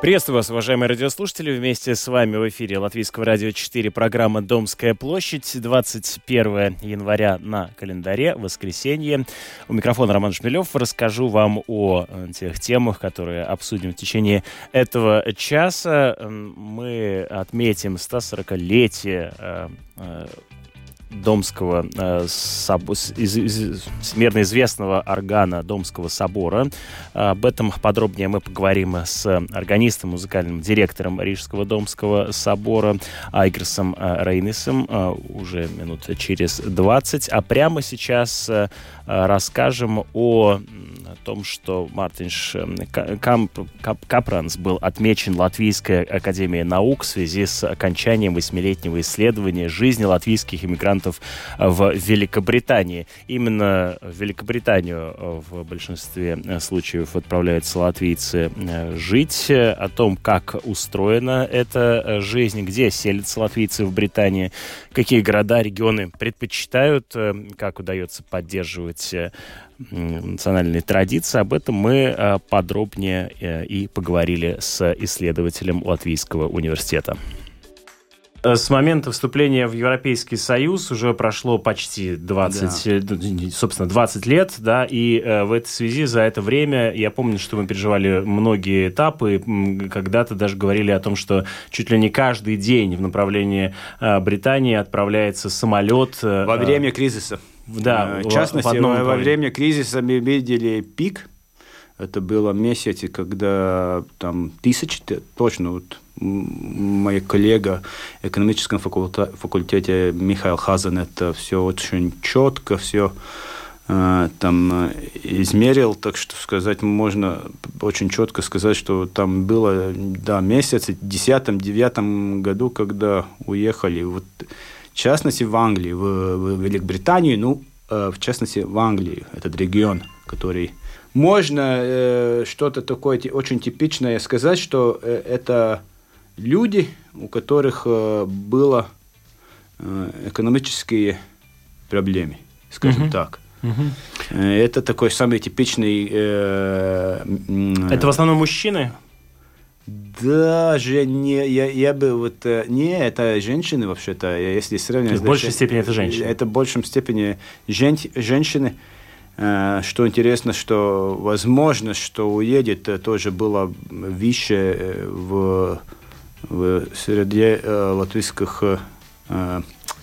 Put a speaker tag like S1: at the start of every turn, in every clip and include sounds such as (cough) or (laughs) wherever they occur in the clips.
S1: Приветствую вас, уважаемые радиослушатели. Вместе с вами в эфире Латвийского радио 4 программа «Домская площадь». 21 января на календаре, воскресенье. У микрофона Роман Шмелев. Расскажу вам о э, тех темах, которые обсудим в течение этого часа. Мы отметим 140-летие э, э, Домского, э, соб... из, из, всемирно известного органа Домского собора. Об этом подробнее мы поговорим с органистом, музыкальным директором Рижского Домского собора Айгерсом э, Рейнисом э, уже минут через 20. А прямо сейчас э, расскажем о том, что Мартинш Камп, Кап, Капранс был отмечен Латвийской академией наук в связи с окончанием восьмилетнего исследования жизни латвийских иммигрантов в Великобритании. Именно в Великобританию в большинстве случаев отправляются латвийцы э, жить. О том, как устроена эта жизнь, где селятся латвийцы в Британии, какие города, регионы предпочитают, э, как удается поддерживать э, национальные традиции. Об этом мы э, подробнее э, и поговорили с исследователем Латвийского университета. Э, с момента вступления в Европейский Союз уже прошло почти 20, да. собственно, 20 лет, да, и в этой связи за это время, я помню, что мы переживали многие этапы, когда-то даже говорили о том, что чуть ли не каждый день в направлении Британии отправляется самолет.
S2: Во время кризиса.
S1: Да,
S2: э, в частности, в во, во время кризиса мы видели пик. Это было месяце, когда там тысячи, точно вот моя коллега в экономическом факультете, факультете Михаил Хазан это все очень четко, все э, там э, измерил, так что сказать можно очень четко сказать, что там было да, месяц, в 10-9 году, когда уехали. Вот в частности, в Англии, в, в Великобританию, ну, в частности, в Англии, этот регион, который... Можно э, что-то такое очень типичное сказать, что э, это люди, у которых э, было э, экономические проблемы, скажем uh-huh. так. Uh-huh. Это такой самый типичный... Э,
S1: это в основном мужчины?
S2: Даже не, я, я бы вот, э, не, это женщины вообще-то, если сравнивать.
S1: в большей степени это женщины.
S2: Это в большей степени жен, женщины. Э, что интересно, что возможно, что уедет, э, тоже было выше в, в среде латвийских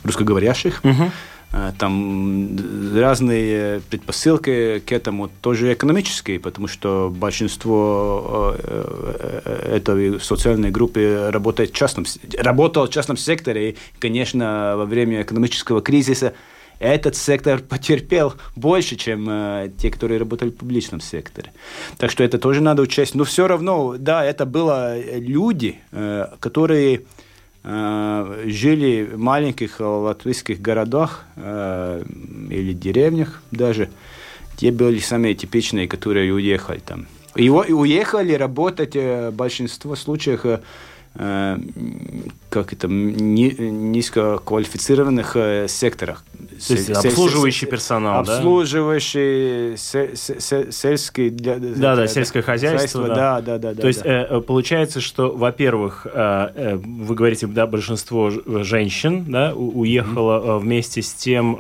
S2: русскоговорящих. Угу. Э, там разные предпосылки к этому тоже экономические, потому что большинство э, э, этой социальной группы работает в частном, работало в частном секторе, и, конечно, во время экономического кризиса этот сектор (laughs) потерпел больше, чем э, те, которые работали в публичном секторе. Так что это тоже надо учесть. Но все равно, да, это были люди, э, которые Э, жили в маленьких латвийских городах э, или деревнях даже. Те были самые типичные, которые уехали там. И уехали работать э, в большинстве случаев как это, низкоквалифицированных секторах.
S1: То есть обслуживающий персонал,
S2: обслуживающий да? сельский...
S1: Для, да, да, сельское хозяйство.
S2: Да, да, да.
S1: да То есть
S2: да.
S1: Э, получается, что, во-первых, э, э, вы говорите, да, большинство женщин да, уехало mm-hmm. вместе с тем,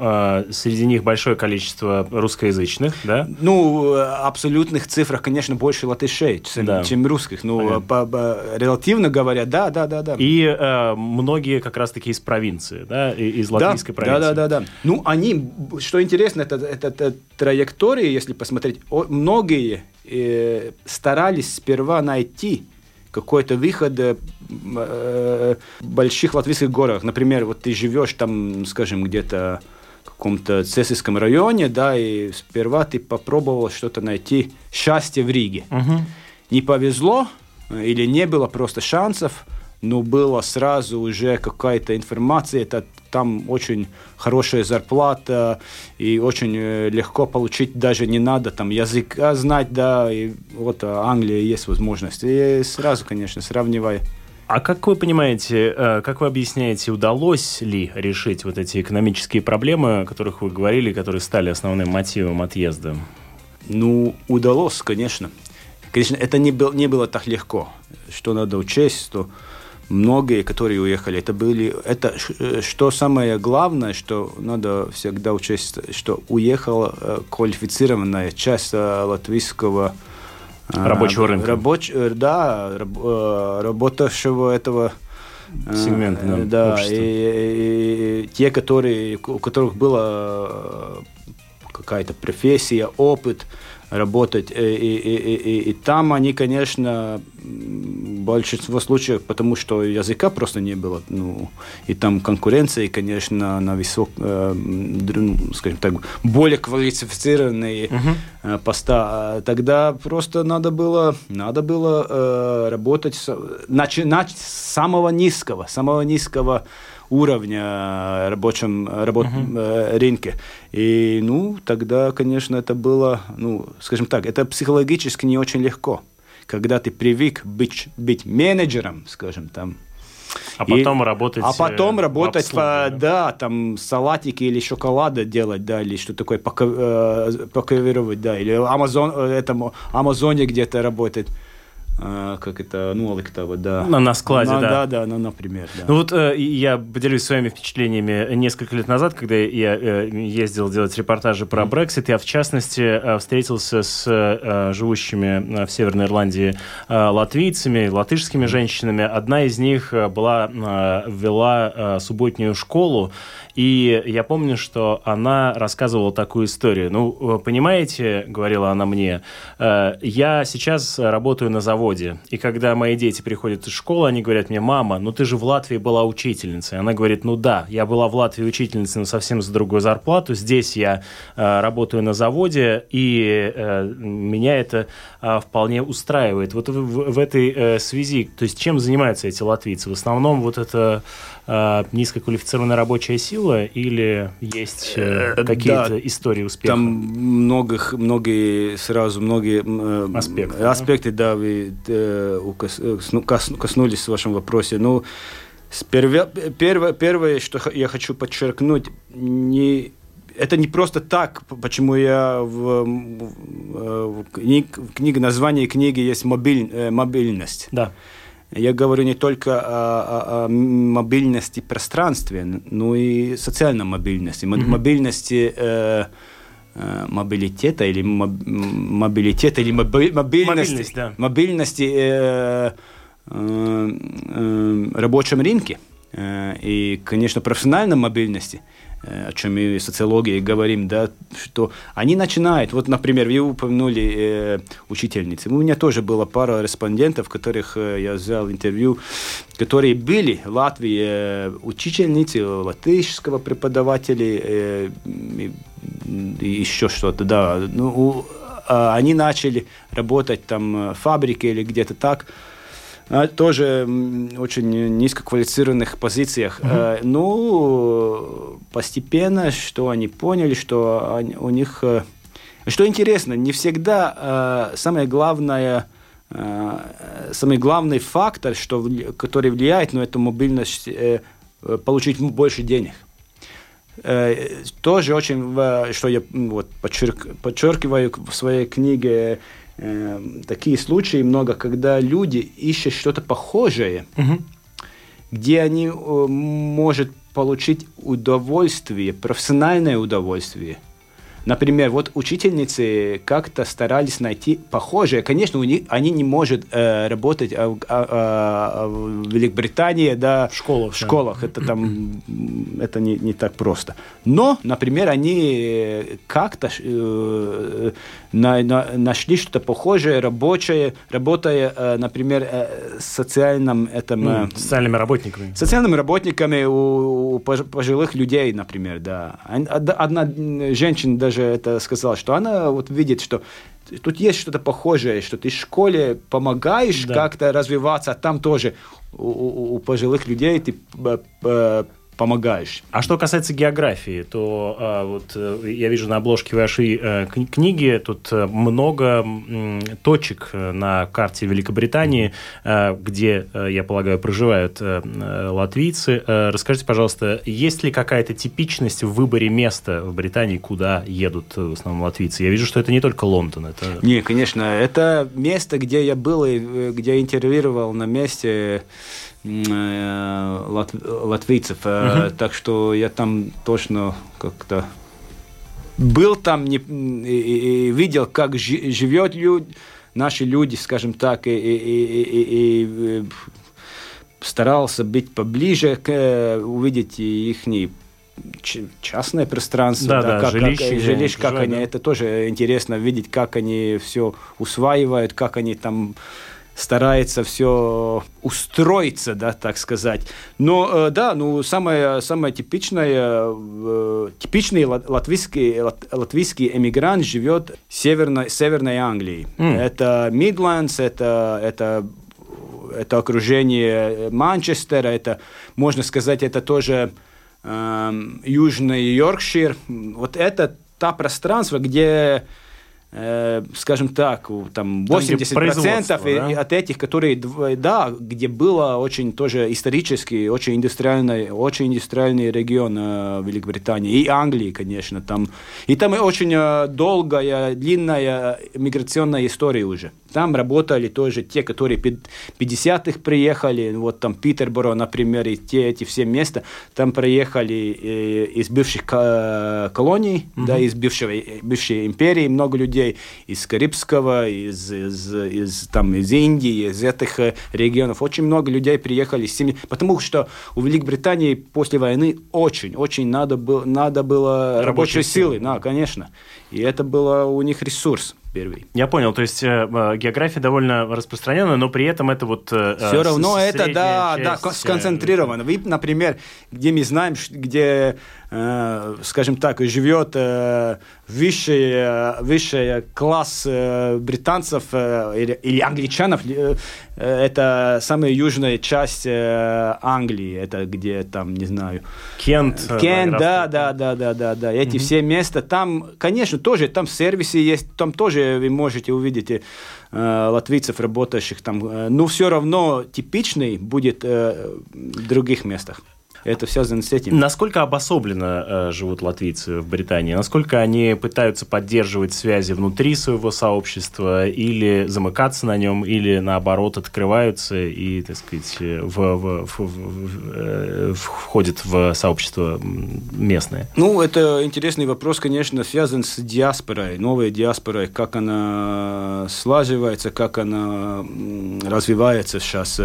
S1: среди них большое количество русскоязычных, да?
S2: Ну, абсолютных цифрах, конечно, больше латышей, чем, да. чем русских. Ну, по, по, релативно говоря, да, да, да, да.
S1: И э, многие как раз-таки из провинции, да, из латвийской
S2: да,
S1: провинции.
S2: Да, да, да, да. Ну, они, что интересно, это, это, это траектории, если посмотреть, многие э, старались сперва найти какой-то выход э, в больших латвийских горах. Например, вот ты живешь там, скажем, где-то в каком-то Цесийском районе, да, и сперва ты попробовал что-то найти счастье в Риге. Угу. Не повезло э, или не было просто шансов, но была сразу уже какая-то информация, это там очень хорошая зарплата и очень э, легко получить, даже не надо там языка знать, да, и вот а, Англия есть возможность. И сразу, конечно, сравнивая.
S1: А как вы понимаете, э, как вы объясняете, удалось ли решить вот эти экономические проблемы, о которых вы говорили, которые стали основным мотивом отъезда?
S2: Ну, удалось, конечно. Конечно, это не, был, не было так легко. Что надо учесть, что многие, которые уехали, это были, это что самое главное, что надо всегда учесть, что уехала квалифицированная часть латвийского
S1: рабочего рынка.
S2: Рабоч, да, работавшего этого
S1: сегмент да,
S2: да и, и, и те, которые, у которых была какая-то профессия, опыт, работать. И, и, и, и, и там они, конечно, большинство случаев, потому что языка просто не было, ну, и там конкуренция, конечно, на высок, э, скажем так, более квалифицированные uh-huh. поста. Тогда просто надо было, надо было э, работать, начинать с самого низкого, самого низкого уровня рабочем работ, uh-huh. рынке. И, ну, тогда, конечно, это было, ну, скажем так, это психологически не очень легко. Когда ты привык быть, быть менеджером, скажем, там,
S1: а потом и, работать.
S2: А потом работать, по, да? да, там салатики или шоколады делать, да, или что такое паковировать, да, или Амазон, этому Амазоне где-то работать. А, как это, ну, вот, да.
S1: На, на складе,
S2: на,
S1: да.
S2: Да, да, ну, например, да.
S1: Ну вот э, я поделюсь своими впечатлениями несколько лет назад, когда я э, ездил делать репортажи про Брексит, я, в частности, э, встретился с э, живущими в Северной Ирландии э, латвийцами, латышскими женщинами. Одна из них э, была, э, вела э, субботнюю школу, и я помню, что она рассказывала такую историю. Ну, понимаете, говорила она мне, э, я сейчас работаю на заводе, и когда мои дети приходят из школы, они говорят мне, мама, ну ты же в Латвии была учительницей. Она говорит, ну да, я была в Латвии учительницей, но совсем за другую зарплату. Здесь я э, работаю на заводе, и э, меня это вполне устраивает. Вот в, в, в этой связи, то есть чем занимаются эти латвийцы? В основном вот это низкоквалифицированная рабочая сила, или есть э, э какие-то да, истории успеха?
S2: Там многих, многие сразу многие э, аспекты, аспекты да, да вы э, э, кос, коснулись в вашем вопросе. Ну, первое, первое, первое, что я хочу подчеркнуть, не это не просто так, почему я в, в, в, книг, в книге, название книги есть мобиль, э, мобильность.
S1: Да.
S2: Я говорю не только о, о, о мобильности пространстве, но и социальной мобильности. Mm-hmm. Мобильности э, э, мобилитета или моб, мобилитета или моби, мобильности, Мобильность, да. мобильности э, э, э, рабочем рынке э, и, конечно, профессиональной мобильности – Э, о чем мы в социологии говорим, да, что они начинают, вот, например, вы упомянули э, учительницы. У меня тоже была пара респондентов, которых э, я взял интервью, которые были в Латвии э, учительницы, латышского преподавателей, э, и, и еще что-то, да. Ну, э, они начали работать там в фабрике или где-то так, а, тоже очень низкоквалифицированных позициях. Угу. Ну, постепенно, что они поняли, что они, у них... Э, что интересно, не всегда э, самое главное самый главный фактор, что, который влияет на эту мобильность, получить больше денег. Тоже очень, что я вот, подчерк, подчеркиваю в своей книге, э, такие случаи много, когда люди ищут что-то похожее, угу. где они э, может получить удовольствие, профессиональное удовольствие – Например, вот учительницы как-то старались найти похожие. Конечно, у них, они не могут э, работать а, а, в Великобритании, да,
S1: в школах.
S2: В школах. Да. Это там это не, не так просто. Но, например, они как-то э, на, на, нашли что-то похожее, рабочее, работая, э, например, э, социальным этом... Э,
S1: социальными работниками.
S2: Социальными работниками у, у пожилых людей, например, да. Одна женщина даже даже это сказала, что она вот видит, что тут есть что-то похожее, что ты в школе помогаешь да. как-то развиваться, а там тоже у, у, у пожилых людей ты помогаешь.
S1: А что касается географии, то а, вот э, я вижу на обложке вашей а, книги тут э, много м, точек на карте Великобритании, а, где, я полагаю, проживают а, латвийцы. А, расскажите, пожалуйста, есть ли какая-то типичность в выборе места в Британии, куда едут в основном латвийцы? Я вижу, что это не только Лондон. Это...
S2: Не, конечно, это место, где я был и где интервьюировал на месте лат, латвийцев. Угу. Так что я там точно как-то был там не, и, и видел, как живет люд, наши люди, скажем так, и, и, и, и, и старался быть поближе, к, увидеть их частное пространство,
S1: да, да,
S2: как,
S1: жилище,
S2: как, жилище, как они, да. это тоже интересно видеть, как они все усваивают, как они там старается все устроиться, да, так сказать. Но, э, да, ну, самое, самое типичное, э, типичный латвийский, латвийский эмигрант живет в северной, северной Англии. Mm. Это Мидландс, это, это это окружение Манчестера, это, можно сказать, это тоже э, Южный Йоркшир. Вот это та пространство, где скажем так, там 80% там, да? от этих, которые, да, где было очень тоже исторически, очень индустриальный, очень индустриальный регион э, Великобритании и Англии, конечно, там. И там очень э, долгая, длинная миграционная история уже. Там работали тоже те, которые 50-х приехали, вот там Питерборо, например, и те эти все места, там приехали э, из бывших колоний, mm-hmm. да, из бывшего, бывшей империи много людей, из Карибского, из, из, из, там, из Индии, из этих э, регионов. Очень много людей приехали с семьи, потому что у Великобритании после войны очень, очень надо было, надо было рабочей силы, да, конечно. И это было у них ресурс первый.
S1: Я понял, то есть э, э география довольно распространенная, но при этом это вот... Э,
S2: Все равно это, да, часть... да, сконцентрировано. Вы, например, где мы знаем, где Э, скажем так, живет э, высший, э, высший класс британцев или, или англичанов, это самая южная часть Англии, это где там, не знаю...
S1: Кент.
S2: Кент, да, да, да, да, да, да. Эти mm-hmm. все места, там, конечно, тоже, там сервисы есть, там тоже вы можете увидеть латвийцев, работающих там, но все равно типичный будет в других местах это связано с этим.
S1: Насколько обособленно э, живут латвийцы в Британии? Насколько они пытаются поддерживать связи внутри своего сообщества или замыкаться на нем, или наоборот открываются и, так сказать, в, в, в, в, э, входят в сообщество местное?
S2: Ну, это интересный вопрос, конечно, связан с диаспорой, новой диаспорой, как она слаживается, как она развивается сейчас.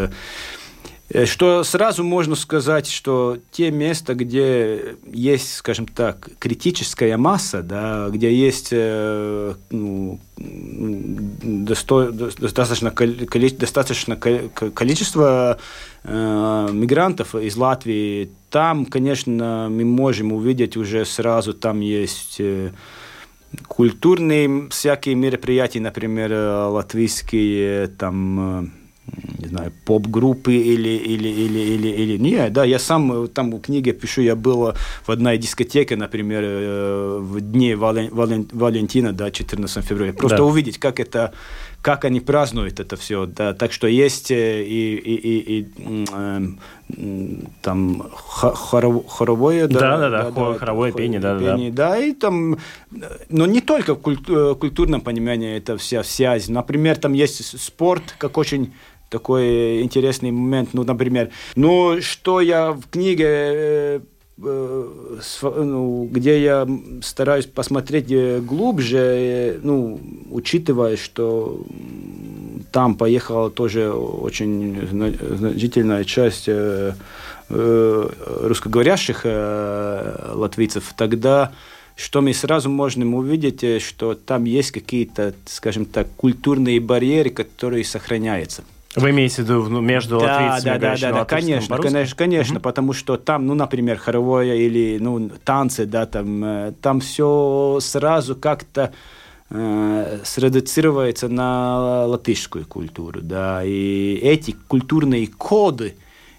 S2: Э, что сразу можно сказать, что те места, где есть, скажем так, критическая масса, да, где есть э, ну, досто, достаточно, достаточно количество э, мигрантов из Латвии, там, конечно, мы можем увидеть уже сразу, там есть культурные всякие мероприятия, например, латвийские, там не знаю, поп-группы или, или, или, или, или... Не, да, я сам там в книге пишу, я был в одной дискотеке, например, э, в дни Вален, Вален, Валентина, да, 14 февраля. Просто да. увидеть, как это, как они празднуют это все, да, так что есть э, и, и, и, и э, там хоро, хоровое,
S1: да, да, да, да, да хоровое пение, да,
S2: пение, да, да, и там, но не только в культурном понимании это вся связь, например, там есть спорт, как очень такой интересный момент, ну, например, ну, что я в книге э, э, ну, где я стараюсь посмотреть э, глубже, ну, учитывая, что там поехала тоже очень значительная часть русскоговорящих латвийцев, тогда что мы сразу можем увидеть, что там есть какие-то, скажем так, культурные барьеры, которые сохраняются.
S1: Вы имеете в виду между да, латвийцами
S2: да, да, да, да, конечно, конечно, конечно, угу. потому что там, ну, например, хоровое или ну танцы, да, там, э, там все сразу как-то э, средуцируется на латышскую культуру, да, и эти культурные коды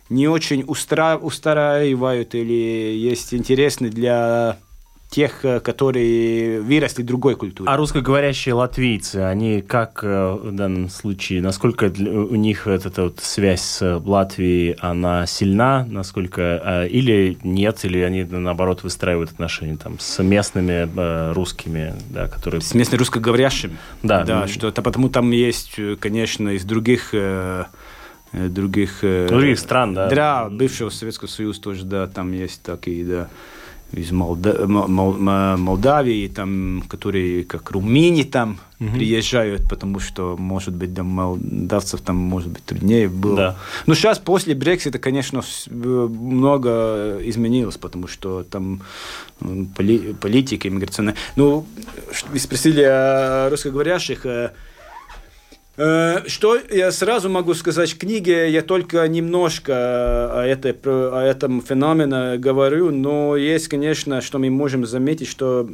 S3: не очень устра... устраивают или есть интересны для тех, э, которые выросли в другой культуре.
S1: А русскоговорящие латвийцы, они как э, в данном случае, насколько у них эта вот связь с Латвией, она сильна, насколько, э, или нет, или они наоборот выстраивают отношения там с местными русскими, да, которые...
S3: С местными русскоговорящими?
S1: Да.
S3: Да, что это потому там есть, конечно, из других других...
S1: Других стран, да?
S3: Да, бывшего Советского Союза тоже, да, там есть такие, да из Молда... Мол... Молдавии, там, которые как румыни там угу. приезжают, потому что, может быть, для молдавцев там, может быть, труднее было. Да. Но сейчас после Брексита, конечно, много изменилось, потому что там поли... политика иммиграционная. Ну, вы спросили о русскоговорящих, э, Э, что я сразу могу сказать, в книге я только немножко о, этой, о этом феномене говорю, но есть, конечно, что мы можем заметить, что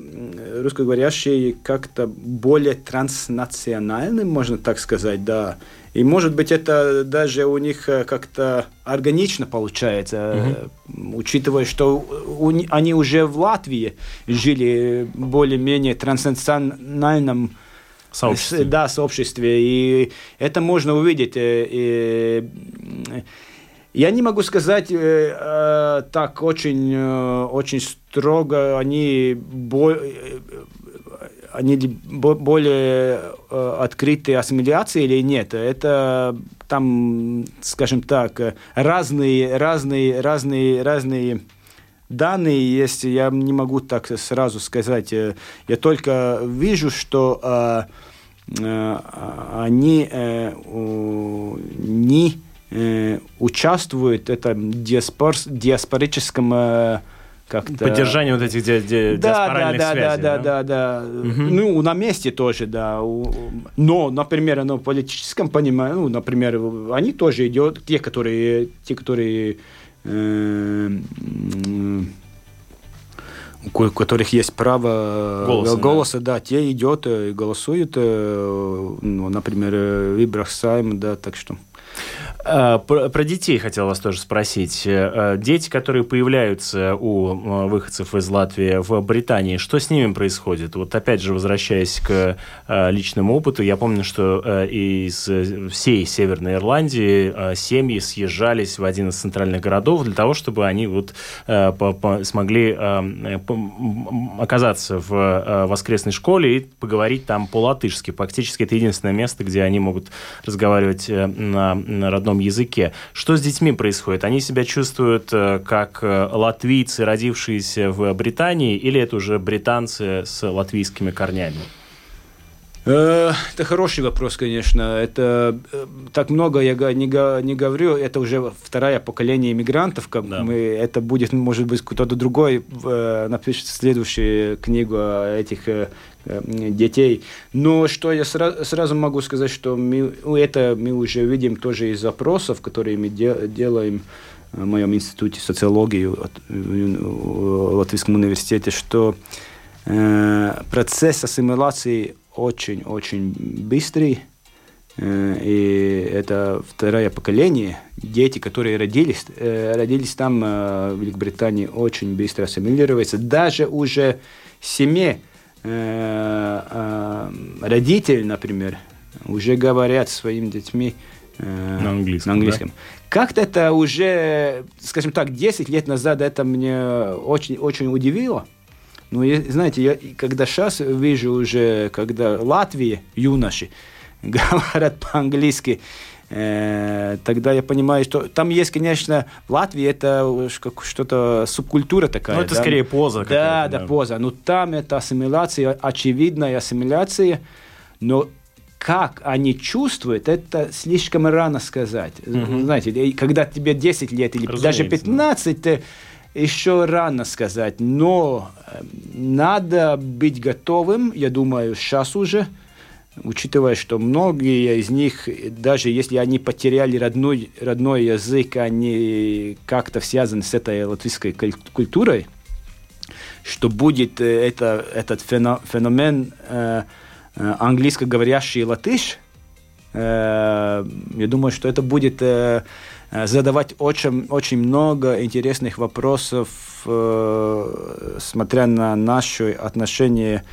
S3: русскоговорящие как-то более транснациональны, можно так сказать, да. И, может быть, это даже у них э, как-то органично получается, угу. учитывая, что у, они уже в Латвии жили более-менее транснациональном
S1: сообществе.
S3: Да, сообществе. И это можно увидеть. Э, и, я не могу сказать э, э, так очень, э, очень строго, они, бо, э, они более э, открыты ассимиляции или нет. Это там, скажем так, разные, разные, разные, разные данные есть. Я не могу так сразу сказать. Я только вижу, что Э, они э, не э, участвуют в этом диаспор, диаспорическом как-то...
S1: Поддержание вот этих ди- ди- да,
S3: да, да,
S1: связей.
S3: Да, да, да, да. Угу. Ну, на месте тоже, да. Но, например, на политическом понимании, ну, например, они тоже идут, те, которые, те, которые э, у которых есть право голоса, голоса да. да, те идет и голосуют, ну, например, Вибрахсайм, да, так что
S1: Э, про, про детей хотел вас тоже спросить. Э, э, дети, которые появляются у выходцев из Латвии в Британии, что с ними происходит? Вот опять же, возвращаясь к личному опыту, я помню, что из всей Северной Ирландии семьи съезжались в один из центральных городов для того, чтобы они вот смогли оказаться в воскресной школе и поговорить там по-латышски. Фактически это единственное место, где они могут разговаривать на родном родном языке. Что с детьми происходит? Они себя чувствуют э, как э, латвийцы, родившиеся в Британии, или это уже британцы с латвийскими корнями?
S3: Э, это хороший вопрос, конечно. Это так много я не, не говорю. Это уже второе поколение иммигрантов. Как да. мы, это будет, может быть, кто-то другой напишет следующую книгу о этих Э, детей. Но что я сразу, сразу могу сказать, что мы, ну, это мы уже видим тоже из запросов, которые мы де, делаем в моем институте социологии в Латвийском университете, что э, процесс ассимиляции очень-очень быстрый, э, и это второе поколение, дети, которые родились, э, родились там, э, в Великобритании, очень быстро ассимилируются. Даже уже в семье родители, например, уже говорят своим детьми
S1: на английском.
S3: На английском. Да? Как-то это уже, скажем так, 10 лет назад это мне очень, очень удивило. Ну, знаете, я когда сейчас вижу уже, когда Латвии юноши (laughs) говорят по-английски, Э, тогда я понимаю, что там есть, конечно, в Латвии это что-то субкультура такая.
S1: Ну, это да? скорее поза.
S3: Да, да, да, поза. Но там это ассимиляция, очевидная ассимиляция, но как они чувствуют, это слишком рано сказать. Угу. Знаете, когда тебе 10 лет или Разумеется, даже 15, да. Еще рано сказать. Но э, надо быть готовым, я думаю, сейчас уже, учитывая, что многие из них, даже если они потеряли родной, родной язык, они как-то связаны с этой латвийской культурой, что будет э, это, этот феномен э, э, английскоговорящий латыш, э, я думаю, что это будет э, задавать очень, очень много интересных вопросов, смотря на наше отношение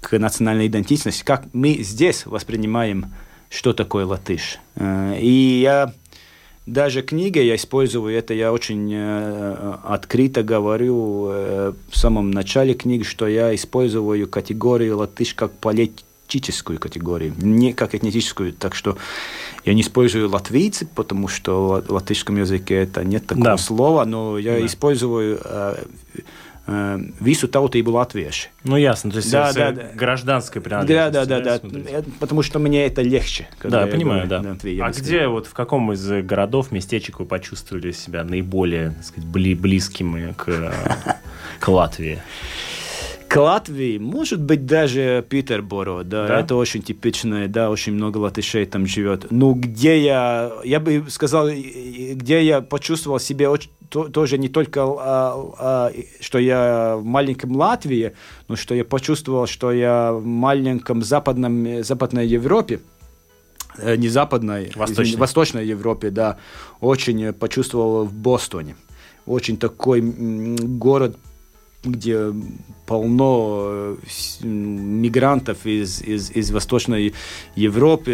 S3: к национальной идентичности, как мы здесь воспринимаем, что такое латыш. И я даже книги я использую, это я очень э, открыто говорю э, в самом начале книги, что я использую категорию латыш как политическую категорию, не как этническую. Так что я не использую латвийцы, потому что в латышском языке это нет такого да. слова, но я да. использую э, visu tautību latvieši.
S1: Ну, ясно, то есть да, это да, гражданская
S3: принадлежность. Да, да, да, да, потому что мне это легче.
S1: Да, я понимаю, да. а где, вот в каком из городов, местечек вы почувствовали себя наиболее, так сказать, близкими к, к Латвии?
S3: К Латвии, может быть, даже Петерборо, да, да, это очень типичное, да, очень много латышей там живет. Ну, где я, я бы сказал, где я почувствовал себя очень, то, тоже не только, а, а, что я в маленьком Латвии, но что я почувствовал, что я в маленьком западном, западной Европе, э, не западной,
S1: восточной. Извините,
S3: восточной Европе, да, очень почувствовал в Бостоне. Очень такой город где полно э, мигрантов из, из, из Восточной Европы,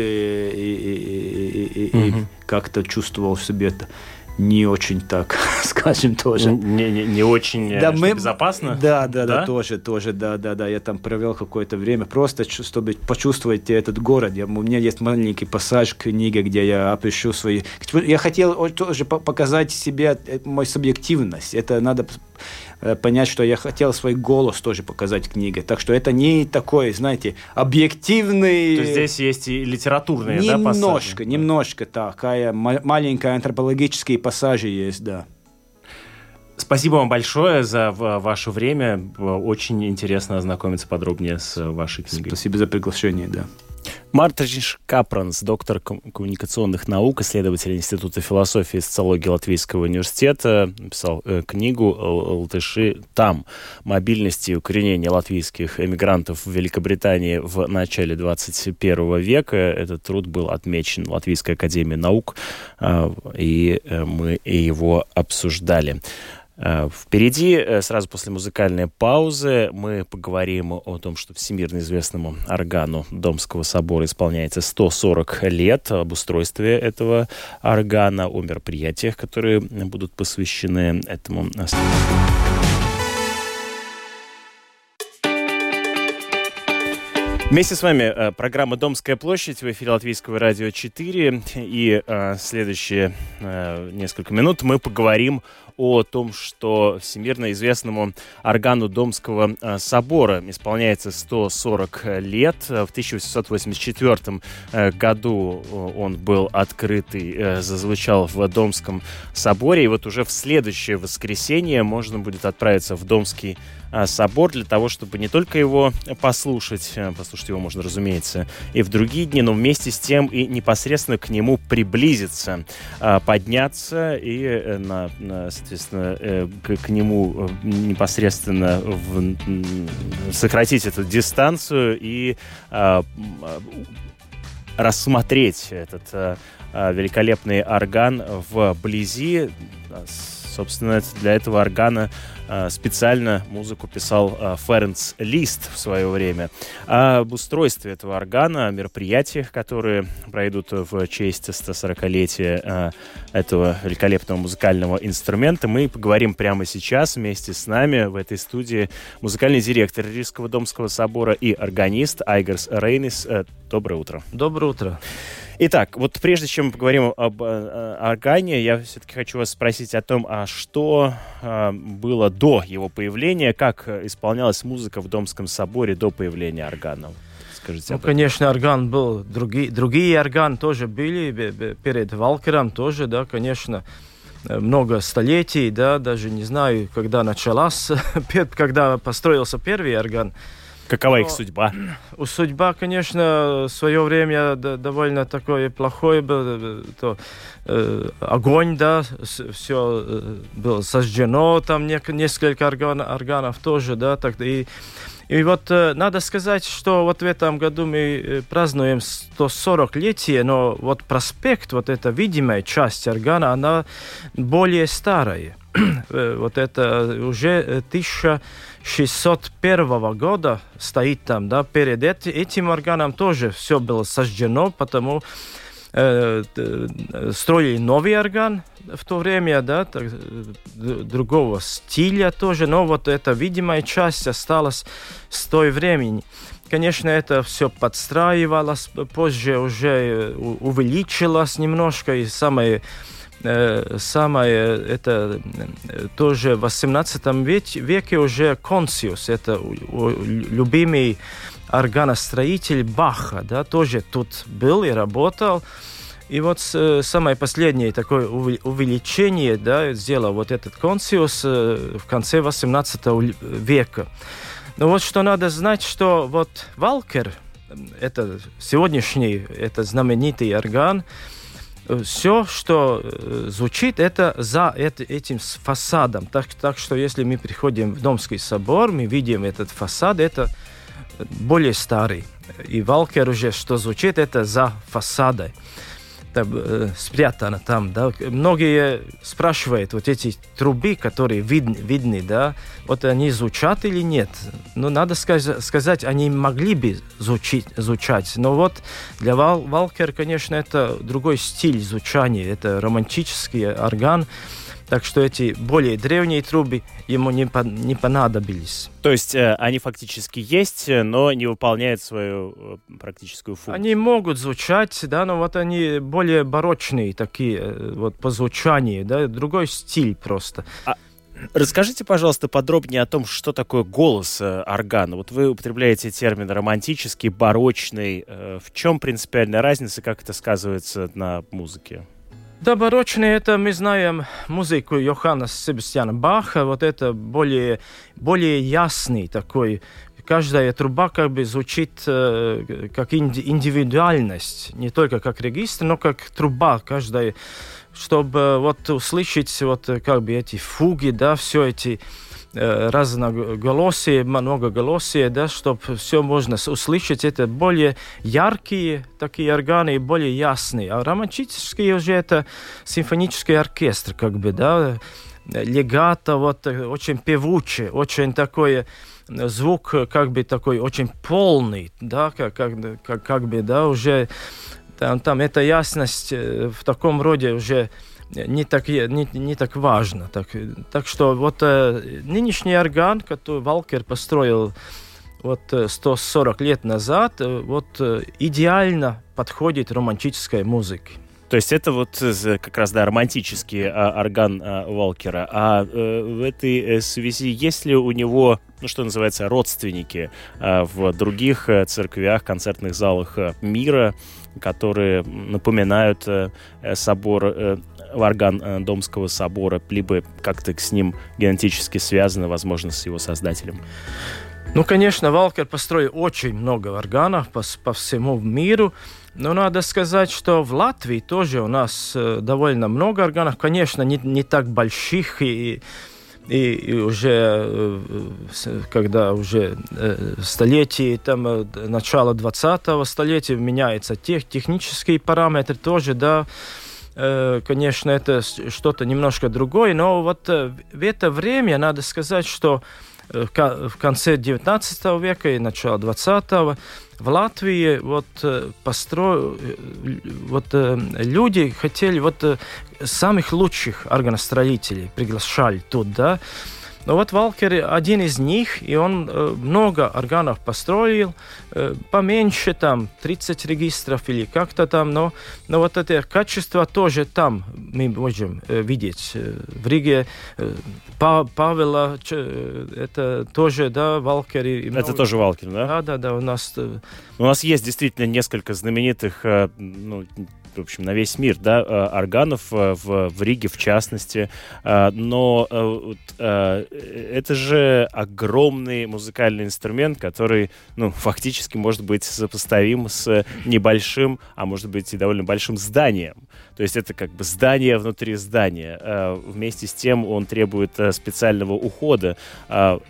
S3: и, и, и, угу. и как-то чувствовал себе это не очень так, (laughs) скажем, тоже.
S1: Не, не, не очень э, да, мы, безопасно?
S3: Да, да, да, да, тоже, тоже, да, да, да. Я там провел какое-то время, просто чтобы почувствовать этот город. Я, у меня есть маленький пассаж книги, где я опишу свои... Я хотел тоже показать себе э, мою субъективность. Это надо понять, что я хотел свой голос тоже показать книгой. Так что это не такой, знаете, объективный...
S1: То есть здесь есть и литературные,
S3: немножко, да, Немножко такая маленькая антропологические пассажи есть, да.
S1: Спасибо вам большое за ваше время. Очень интересно ознакомиться подробнее с вашей книгой.
S3: Спасибо за приглашение, да.
S1: Мартинш Капранс, доктор коммуникационных наук, исследователь Института философии и социологии Латвийского университета, написал э, книгу «Латыши там. Мобильность и укоренение латвийских эмигрантов в Великобритании в начале 21 века». Этот труд был отмечен Латвийской академией наук, э, и мы его обсуждали. Э, впереди, э, сразу после музыкальной паузы, мы поговорим о том, что всемирно известному органу Домского собора исполняется 140 лет, об устройстве этого органа, о мероприятиях, которые будут посвящены этому. Вместе с вами э, программа «Домская площадь» в эфире Латвийского радио 4. И э, следующие э, несколько минут мы поговорим о том, что всемирно известному органу Домского э, собора исполняется 140 лет. В 1884 э, году э, он был открыт и зазвучал в Домском соборе. И вот уже в следующее воскресенье можно будет отправиться в Домский собор для того, чтобы не только его послушать, послушать его можно, разумеется, и в другие дни, но вместе с тем и непосредственно к нему приблизиться, подняться и, э, на, на, соответственно, э, к, к нему э, непосредственно в, сократить эту дистанцию и рассмотреть этот великолепный орган вблизи. Собственно, для этого органа специально музыку писал э, Ференц Лист в свое время. Об устройстве этого органа, о мероприятиях, которые пройдут в честь 140-летия э, этого великолепного музыкального инструмента, мы поговорим прямо сейчас вместе с нами в этой студии музыкальный директор Рижского Домского собора и органист Айгерс Рейнис. Доброе утро.
S2: Доброе утро.
S1: Итак, вот прежде чем мы поговорим об э, органе, я все-таки хочу вас спросить о том, а что э, было до его появления, как исполнялась музыка в Домском соборе до появления органа?
S2: Скажите ну, конечно, орган был, другие, другие органы тоже были, перед Валкером тоже, да, конечно, много столетий, да, даже не знаю, когда началась, (laughs) когда построился первый орган.
S1: Какова их судьба?
S2: У (clears throat) судьба, конечно, в свое время довольно такое плохое было. То, э, огонь, да, все э, было сожжено, там несколько орган, органов тоже, да, так, и И вот э, надо сказать, что вот в этом году мы э, празднуем 140-летие, но вот проспект, вот эта видимая часть органа, она более старая. (clears throat) Э, вот это уже 1601 года стоит там, да, перед этим органом тоже все было сожжено, потому э, строили новый орган, в то время, да, так, другого стиля тоже, но вот эта видимая часть осталась с той времени. Конечно, это все подстраивалось, позже уже э, увеличилось немножко, и самое э, самое это э, тоже в 18 веке, веке уже Консиус, это любимый органостроитель Баха, да, тоже тут был и работал. И вот э, самое последнее такое увеличение да, сделал вот этот консиус э, в конце 18 века. Но вот что надо знать, что вот Валкер, это сегодняшний, это знаменитый орган, все, что э, звучит, это за этим фасадом. Так, так что если мы приходим в Домский собор, мы видим этот фасад, это более старый. И Валкер уже, что звучит, это за фасадой там, э, спрятано там, да. Многие спрашивают, вот эти трубы, которые видны, видны, да, вот они звучат или нет. Ну, надо сказать, сказать они могли бы звучить, звучать. Но вот для Вал, Валкер, конечно, это другой стиль звучания, это романтический орган, так что эти более древние трубы ему не, по, не понадобились.
S1: То есть э, они фактически есть, но не выполняют свою э, практическую функцию?
S2: Они могут звучать, да, но вот они более барочные такие, э, вот по звучанию, да, другой стиль просто.
S1: А... Расскажите, пожалуйста, подробнее о том, что такое голос э, органа. Вот вы употребляете термин романтический, барочный. Э, в чем принципиальная разница, как это сказывается на музыке?
S2: Да, это мы знаем музыку Йоханна Себастьяна Баха, вот это более, более ясный такой. Каждая труба как бы звучит э, как инди индивидуальность, не только как регистр, но как труба. Каждая, чтобы вот услышать вот как бы эти фуги, да, все эти Э, разноголосие, многоголосие, да, чтобы все можно услышать. Это более яркие такие органы, более ясные. А романтические уже это симфонический оркестр, как бы, да, легато, вот очень певучий, очень такой звук как бы такой очень полный, да, как, как, как бы, да, уже там, там эта ясность э, в таком роде уже не так, не, не так важно. Так, так что вот э, нынешний орган, который Валкер построил вот 140 э, лет назад, э, вот идеально подходит романтической музыке.
S1: То есть это вот как раз, да, романтический а, орган а, Волкера. А в этой связи есть ли у него, ну, что называется, родственники а, в других церквях, концертных залах мира, которые напоминают э, собор э, орган э, Домского собора, либо как-то с ним генетически связаны, возможно, с его создателем?
S2: Ну, конечно, Валкер построил очень много органов по, по всему миру. Но надо сказать, что в Латвии тоже у нас э, довольно много органов. Конечно, не, не так больших и, и, уже э, когда уже э, столетие, там, э, начало 20-го столетия меняются тех, технические параметры тоже, да, конечно, это что-то немножко другое, но вот в это время надо сказать, что в конце 19 века и начало 20 в Латвии вот постро... вот люди хотели вот самых лучших органостроителей приглашали туда, но вот Валкер один из них, и он э, много органов построил, э, поменьше там, 30 регистров или как-то там, но, но вот это качество тоже там мы можем э, видеть. В Риге па Павела, это тоже, да, Валкер.
S1: И много... Это тоже Валкер, да?
S2: Да, да, да, у нас...
S1: У нас есть действительно несколько знаменитых, ну, в общем, на весь мир, да, органов в, в Риге в частности. Но это же огромный музыкальный инструмент, который, ну, фактически может быть сопоставим с небольшим, а может быть и довольно большим зданием. То есть это как бы здание внутри здания. Вместе с тем он требует специального ухода.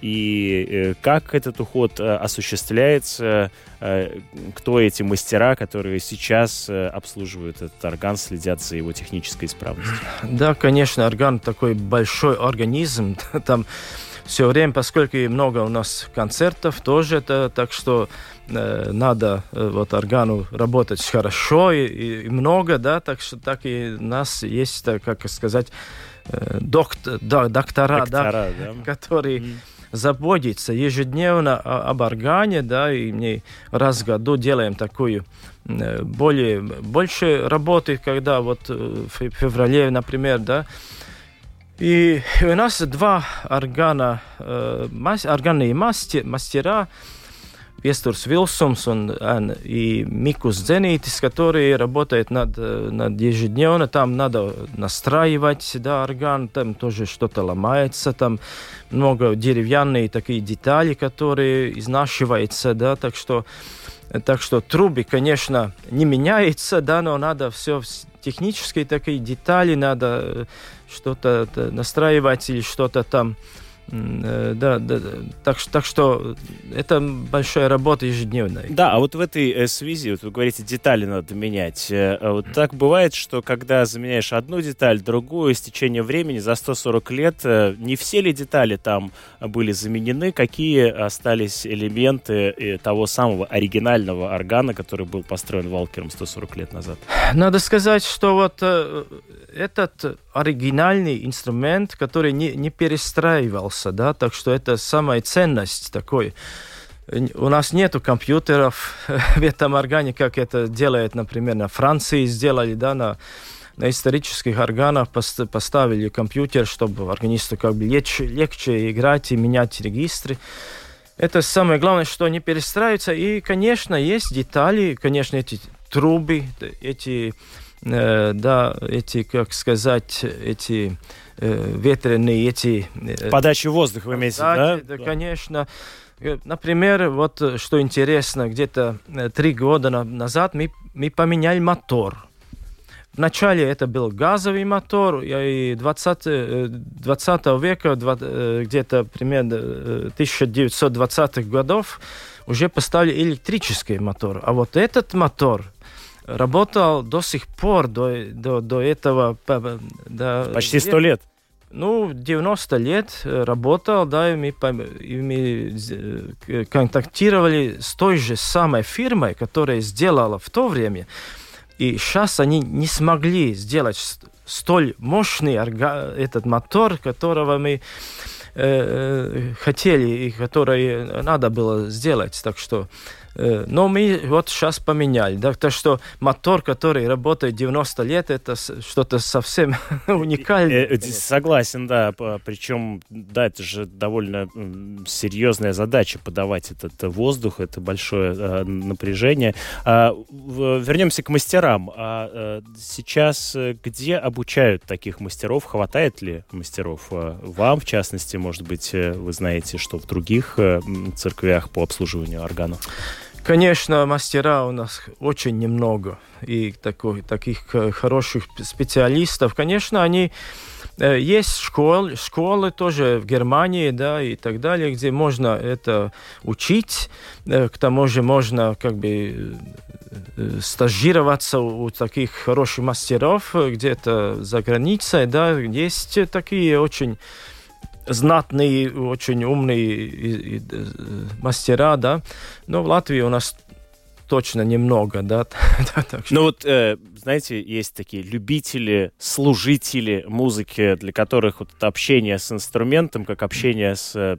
S1: И э, как этот уход осуществляется, кто эти мастера, которые сейчас обслуживают этот орган, следят за его технической исправностью?
S2: Да, конечно, орган такой большой организм. (laughs) Там все время, поскольку много у нас концертов тоже это, так что э, надо э, вот органу работать хорошо и, и много, да, так что так и у нас есть, так, как сказать, э, доктор, да, доктора, доктора да, да. (laughs) которые mm заботиться ежедневно об органе, да, и мы раз в году делаем такую э, более, больше работы, когда вот э, в феврале, например, да, и у нас два органа, э, органные мастер, мастера, Un, un, и Микус Дзенитис, которые работают над, над ежедневно, там надо настраивать да, орган, там тоже что-то ломается, там много деревянные такие детали, которые изнашиваются, да, так что так что трубы, конечно, не меняются, да, но надо все технические такие детали, надо что-то настраивать или что-то там Э, да, да, так, так что это большая работа ежедневная.
S1: Да, а вот в этой э, связи, вот вы говорите, детали надо менять. Э, а вот так бывает, что когда заменяешь одну деталь, другую, с течением времени, за 140 лет, не все ли детали там были заменены, какие остались элементы того самого оригинального органа, который был построен Валкером 140 лет назад?
S2: Надо сказать, что вот этот оригинальный инструмент, который не, не перестраивался, да, так что это самая ценность такой. У нас нету компьютеров (laughs) в этом органе, как это делает, например, на Франции сделали, да, на, на исторических органах поставили компьютер, чтобы органисту как бы легче, легче играть и менять регистры. Это самое главное, что не перестраиваются. И, конечно, есть детали, конечно, эти трубы, эти Э, да, эти, как сказать, эти э, ветреные, эти...
S1: Э, Подачи воздуха вы имеете, да?
S2: Да, конечно. Например, вот что интересно, где-то три года назад мы, мы поменяли мотор. Вначале это был газовый мотор, и 20, 20 века, где-то примерно 1920-х годов, уже поставили электрический мотор. А вот этот мотор – работал до сих пор, до, до, до этого...
S1: Да, Почти сто лет.
S2: Ну, 90 лет работал, да, и мы, и мы э, контактировали с той же самой фирмой, которая сделала в то время. И сейчас они не смогли сделать столь мощный этот мотор, которого мы э, э, хотели и который надо было сделать. Так что но мы вот сейчас поменяли. Да, то, что мотор, который работает 90 лет, это что-то совсем (laughs) уникальное. Э,
S1: согласен, да. Причем, да, это же довольно серьезная задача подавать этот воздух, это большое э, напряжение. А, вернемся к мастерам. А сейчас где обучают таких мастеров? Хватает ли мастеров вам, в частности, может быть, вы знаете, что в других церквях по обслуживанию органов?
S2: Конечно, мастера у нас очень немного, и такой, таких хороших специалистов. Конечно, они э, есть школы, школы тоже в Германии, да, и так далее, где можно это учить. Э, к тому же можно как бы э, стажироваться у таких хороших мастеров где-то за границей, да, есть такие очень знатные, очень умные мастера, да. Но в Латвии у нас точно немного, да. (laughs)
S1: Ну вот, э, знаете, есть такие любители, служители музыки, для которых вот это общение с инструментом, как общение с, э,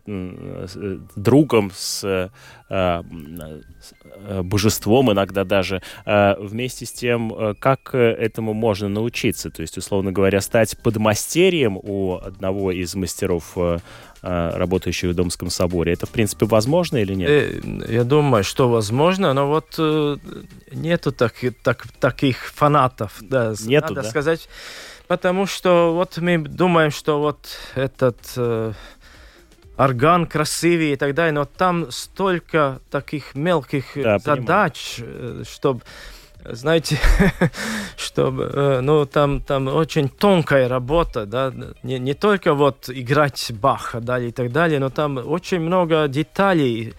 S1: с другом, с, э, с божеством иногда даже, вместе с тем, как этому можно научиться. То есть, условно говоря, стать подмастерьем у одного из мастеров Э, работающих в Домском соборе. Это, в принципе, возможно или нет?
S2: Э, я думаю, что возможно, но вот э, нету так, так, таких фанатов фанатов, да,
S1: Нету,
S2: надо
S1: да?
S2: сказать. Потому что вот мы думаем, что вот этот э, орган красивее и так далее, но там столько таких мелких э,
S1: Да,
S2: задач, чтобы знаете, (laughs) чтобы, э, ну, там, там очень тонкая работа, да, не, не только вот играть Баха, да, и так далее, но там очень много деталей,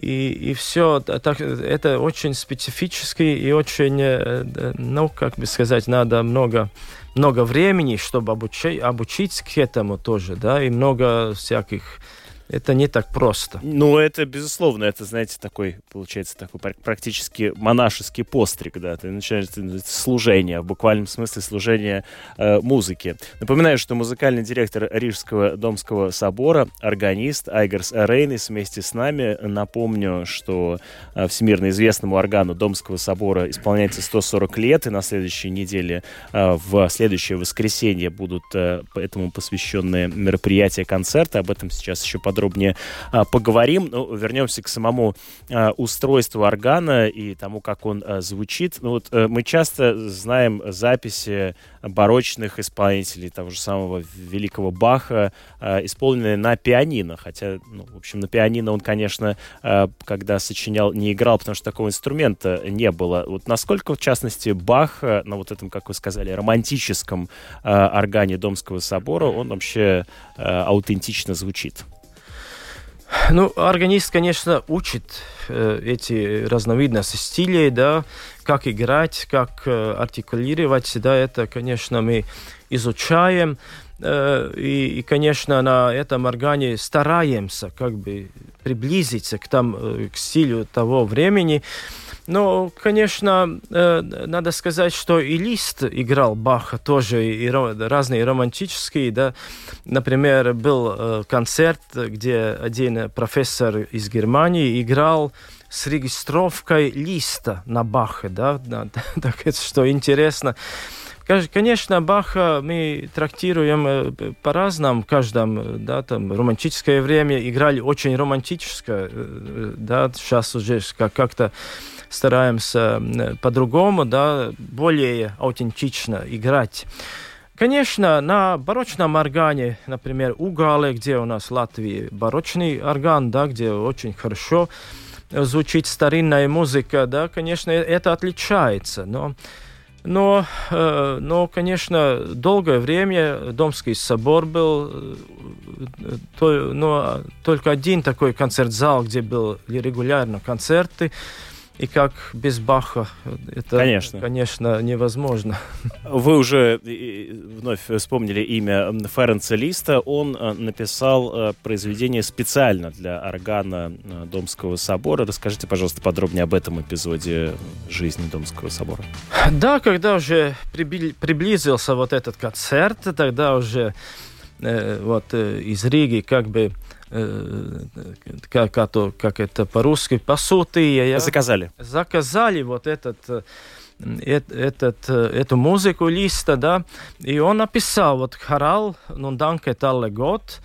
S2: и, и все, так, это очень специфический и очень, э, ну, как бы сказать, надо много, много времени, чтобы обучить, обучить к этому тоже, да, и много всяких это не так просто.
S1: Ну, это, безусловно, это, знаете, такой, получается, такой практически монашеский постриг, да, ты начинаешь служение, в буквальном смысле служение э, музыки. Напоминаю, что музыкальный директор Рижского Домского собора, органист Айгарс Рейнис вместе с нами. Напомню, что э, всемирно известному органу Домского собора исполняется 140 лет, и на следующей неделе, э, в следующее воскресенье будут э, этому посвященные мероприятия, концерты. Об этом сейчас еще подробно подробнее а, поговорим. Ну, вернемся к самому а, устройству органа и тому, как он а, звучит. Ну, вот, а, мы часто знаем записи барочных исполнителей, того же самого великого Баха, исполненные на пианино. Хотя, ну, в общем, на пианино он, конечно, когда сочинял, не играл, потому что такого инструмента не было. Вот насколько, в частности, Бах на вот этом, как вы сказали, романтическом органе Домского собора, он вообще аутентично звучит?
S2: Ну, органист, конечно, учит э, эти разновидности стилей, да, как играть, как э, артикулировать, да, это, конечно, мы изучаем. Э, и, и, конечно, на этом органе стараемся как бы приблизиться к, там, э, к стилю того времени. Но, конечно, э, надо сказать, что и Лист играл Баха тоже, и разные романтические, да. Например, был концерт, где один профессор из Германии играл с регистровкой листа на Баха, да, (laughs) так это что интересно. Конечно, Баха мы трактируем э, по-разному, в каждом, да, там, романтическое время играли очень романтическое, да, сейчас уже как-то стараемся по-другому, да, более аутентично играть. Конечно, на барочном органе, например, Угале, где у нас в Латвии барочный орган, да, где очень хорошо звучит старинная музыка, да, конечно, это отличается, но но, э, но, конечно, долгое время Домский собор был, э, то, но только один такой концерт-зал, где были регулярно концерты. И как без Баха это, конечно, конечно невозможно.
S1: Вы уже вновь вспомнили имя Ференца Листа. Он э, написал э, произведение специально для органа э, Домского собора. Расскажите, пожалуйста, подробнее об этом эпизоде жизни Домского собора.
S2: Да, когда уже приблизился вот этот концерт, тогда уже вот из Риги как бы как, как, как это по-русски, посутые.
S1: Заказали.
S2: Заказали вот этот этот, эту музыку листа, да, и он написал вот хорал «Ну, данке талле год»,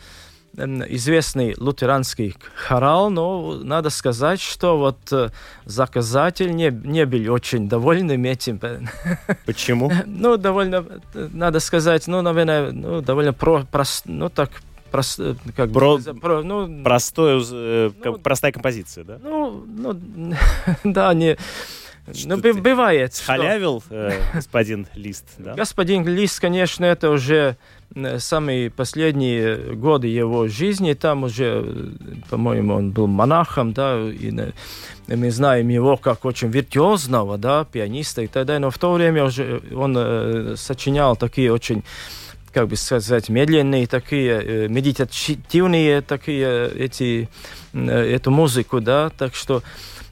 S2: известный лютеранский хорал, но надо сказать, что вот заказатель не, не был очень довольным этим. (laughs)
S1: Почему?
S2: ну, довольно, надо сказать, ну, наверное, ну, довольно про, прост, ну, так
S1: прост, э, как Про, бы, про, ну, простое, э, ну, простая композиция, да?
S2: Ну, ну (laughs) да, не... Что ну, бывает.
S1: Халявил э, господин Лист, да?
S2: Господин Лист, конечно, это уже э, самые последние годы его жизни. Там уже, по-моему, он был монахом, да, и мы знаем его как очень виртуозного, да, пианиста и так далее. Но в то время уже он э, сочинял такие очень как бы сказать, медленные такие, э, медитативные такие эти, э, эту музыку, да, так что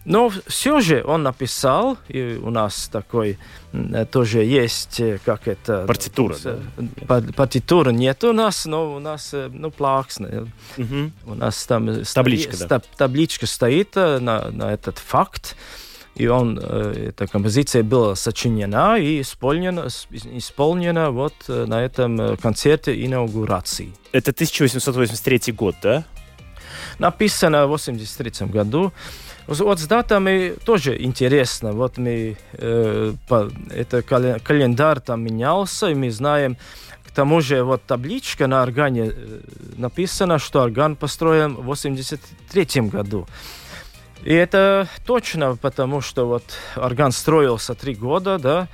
S2: но все же он написал, и у нас такой э, тоже есть, как это...
S1: Партитура,
S2: да? Партитура нет у нас, но у нас, ну, плаксна. Угу. У нас там...
S1: Табличка,
S2: стоит,
S1: да.
S2: Табличка стоит на, на этот факт. И он, э, эта композиция была сочинена и исполнена, исполнена вот э, на этом э, концерте инаугурации.
S1: Это 1883 год, да?
S2: Написано в 83 году. Вот с датами тоже интересно. Вот мы, э, по, это календарь там менялся, и мы знаем, к тому же вот табличка на органе написана, что орган построен в 83 году. И это точно, потому что вот орган строился три года, да,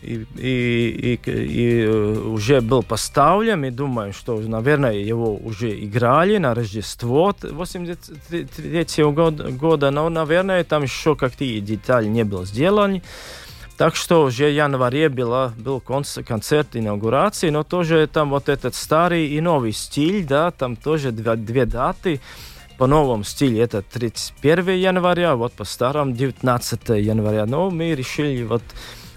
S2: и, и, и, и э, уже был поставлен, и думаю, что, наверное, его уже играли на Рождество 83 года, но, наверное, там еще какие детали не были сделаны. Так что уже в январе была, был концерт инаугурации, но тоже там вот этот старый и новый стиль, да, там тоже две, две даты. По новому стилю это 31 января, вот по старому 19 января. Но мы решили вот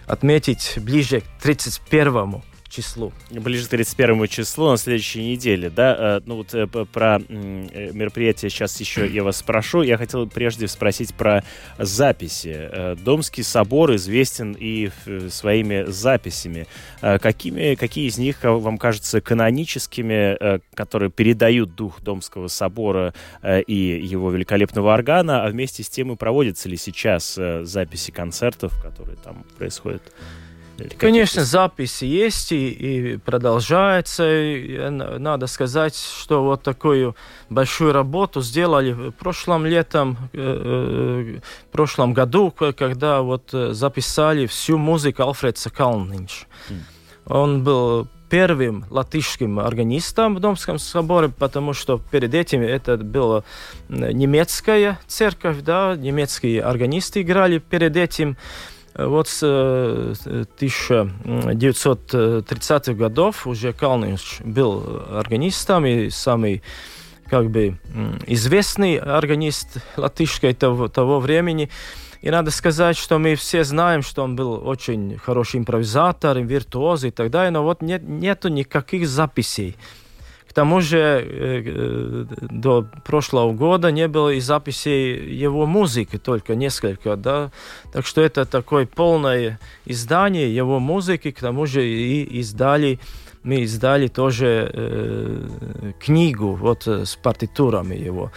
S2: отметить ближе к 31 числу.
S1: Ближе к 31 числу на следующей неделе, да? Э, ну вот э, про э, мероприятие сейчас еще я вас спрошу. Я хотел прежде спросить про записи. Домский собор известен и своими записями. Какими, какие из них вам кажутся каноническими, которые передают дух Домского собора и его великолепного органа, а вместе с тем и проводятся ли сейчас записи концертов, которые там происходят?
S2: Конечно, записи есть и, и продолжается. И надо сказать, что вот такую большую работу сделали в прошлом летом, э, э, в прошлом году, когда вот э, записали всю музыку Алфреда Калнинч. Mm. Он был первым латышским органистом в Домском соборе, потому что перед этим это была немецкая церковь, да, немецкие органисты играли перед этим. Вот с 1930-х годов уже Калнинш был органистом и самый как бы известный органист латышской того, того времени. И надо сказать, что мы все знаем, что он был очень хороший импровизатор, виртуоз и так далее, но вот нет, нету никаких записей. К тому же э, э, до прошлого года не было и записей его музыки, только несколько, да. Так что это такое полное издание его музыки, к тому же и издали мы издали тоже э, книгу вот э, с партитурами его.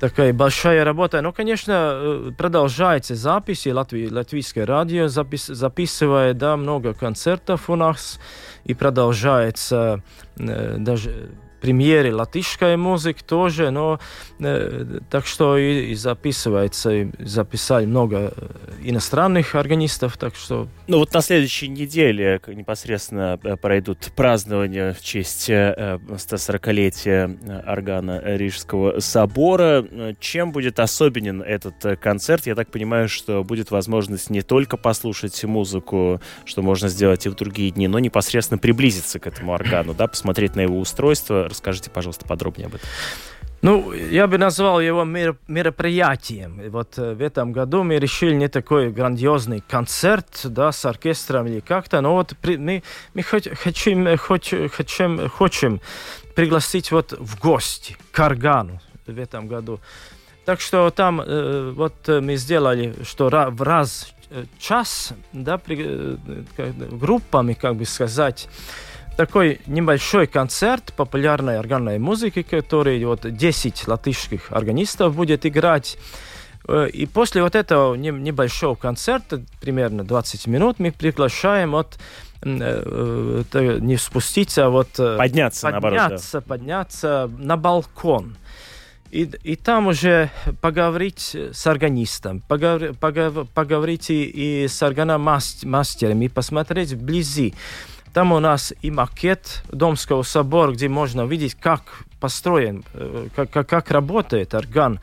S2: Такая большая работа. Но, конечно, продолжается записи. Латви, латвийское радио запис, записывает да, много концертов у нас и продолжается э, даже премьере латышской музыки тоже, но э, так что и, и записывается, и записали много э, иностранных органистов, так что...
S1: Ну вот на следующей неделе непосредственно э, пройдут празднования в честь э, 140-летия э, органа Рижского собора. Чем будет особенен этот концерт? Я так понимаю, что будет возможность не только послушать музыку, что можно сделать и в другие дни, но непосредственно приблизиться к этому органу, да, посмотреть на его устройство, Расскажите, пожалуйста, подробнее об этом.
S2: Ну, я бы назвал его мероприятием. Вот э, в этом году мы решили не такой грандиозный концерт, да, с оркестром или как-то, но вот при, мы, мы хоть, хотим, хоть, хотим, хотим пригласить вот в гости к органу в этом году. Так что там э, вот э, мы сделали, что в раз час, да, при, группами, как бы сказать, такой небольшой концерт популярной органной музыки, который вот 10 латышских органистов будет играть. Э, и после вот этого небольшого концерта, примерно 20 минут, мы приглашаем вот э, э, не спуститься, а вот
S1: подняться,
S2: подняться,
S1: наоборот,
S2: да. подняться на балкон. И, и там уже поговорить с органистом, поговор, поговор, поговорить и, и с органомастером, и посмотреть вблизи. Там у нас и макет Домского собора, где можно видеть, как построен, э, как, как, как работает орган.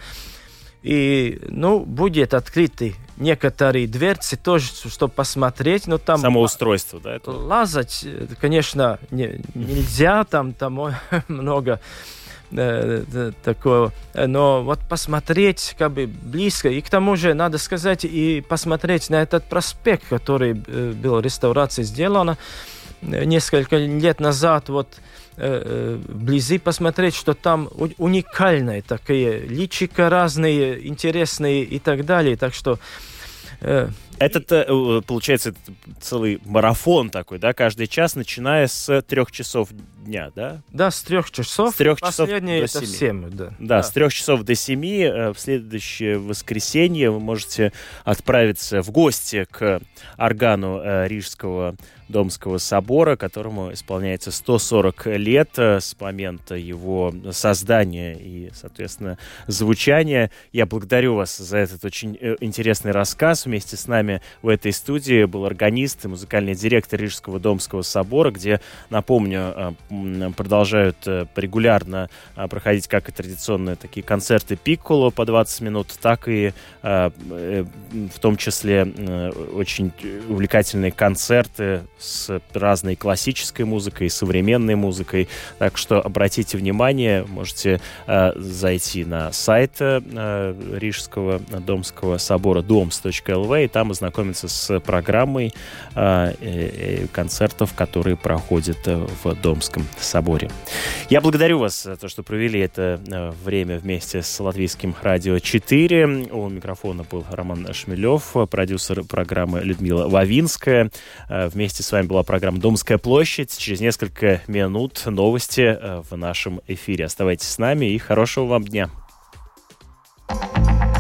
S2: И, ну, будет открыты некоторые дверцы тоже, чтобы посмотреть, но там...
S1: Самоустройство, да? Это...
S2: Лазать, э, конечно, не, нельзя, там, там (laughs) много э, такого, но вот посмотреть как бы близко, и к тому же, надо сказать, и посмотреть на этот проспект, который э, был реставрация сделана, несколько лет назад вот э, э, вблизи посмотреть, что там уникальные такие личика разные, интересные и так далее. Так что
S1: э, этот, получается, целый марафон такой, да, каждый час, начиная с трех часов дня, да?
S2: Да, с трех часов.
S1: С трех часов
S2: до
S1: это
S2: 7,
S1: 7
S2: да.
S1: да. Да, с трех часов до 7 э, в следующее воскресенье вы можете отправиться в гости к органу Рижского Домского собора, которому исполняется 140 лет э, с момента его создания и, соответственно, звучания. Я благодарю вас за этот очень э, интересный рассказ. Вместе с нами в этой студии был органист и музыкальный директор Рижского Домского собора, где, напомню, э, продолжают регулярно проходить как и традиционные такие концерты пикколо по 20 минут, так и в том числе очень увлекательные концерты с разной классической музыкой, современной музыкой. Так что обратите внимание, можете э, зайти на сайт э, Рижского Домского собора doms.lv и там ознакомиться с программой э, э, концертов, которые проходят э, в Домском соборе. Я благодарю вас за то, что провели это э, время вместе с Латвийским радио 4. У микрофона был Роман Шмелев, продюсер программы Людмила Вавинская. Э, вместе с вами была программа «Домская площадь». Через несколько минут новости э, в нашем эфире. Оставайтесь с нами и хорошего вам дня. thank you